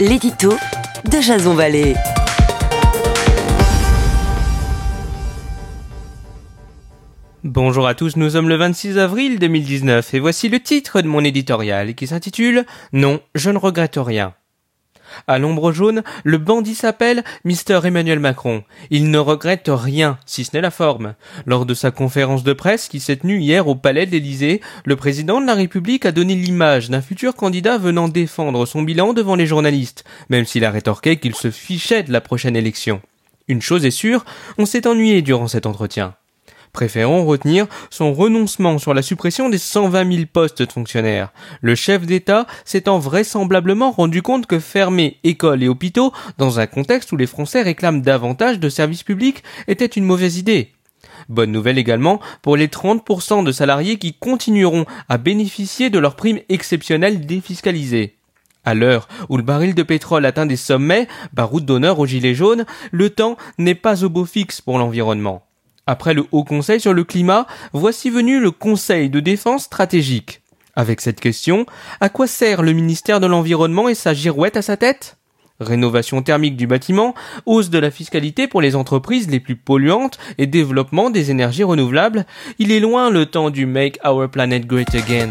l'édito de Jason Vallée. Bonjour à tous, nous sommes le 26 avril 2019 et voici le titre de mon éditorial qui s'intitule Non, je ne regrette rien. À l'ombre jaune, le bandit s'appelle Mr. Emmanuel Macron. Il ne regrette rien, si ce n'est la forme. Lors de sa conférence de presse qui s'est tenue hier au palais de l'Élysée, le président de la République a donné l'image d'un futur candidat venant défendre son bilan devant les journalistes, même s'il a rétorqué qu'il se fichait de la prochaine élection. Une chose est sûre, on s'est ennuyé durant cet entretien. Préférons retenir son renoncement sur la suppression des 120 000 postes de fonctionnaires. Le chef d'État s'étant vraisemblablement rendu compte que fermer écoles et hôpitaux, dans un contexte où les Français réclament davantage de services publics, était une mauvaise idée. Bonne nouvelle également pour les 30% de salariés qui continueront à bénéficier de leurs primes exceptionnelles défiscalisées. À l'heure où le baril de pétrole atteint des sommets, baroud d'honneur aux gilets jaunes, le temps n'est pas au beau fixe pour l'environnement. Après le Haut Conseil sur le climat, voici venu le Conseil de défense stratégique. Avec cette question, à quoi sert le ministère de l'Environnement et sa girouette à sa tête? Rénovation thermique du bâtiment, hausse de la fiscalité pour les entreprises les plus polluantes et développement des énergies renouvelables, il est loin le temps du Make Our Planet Great Again.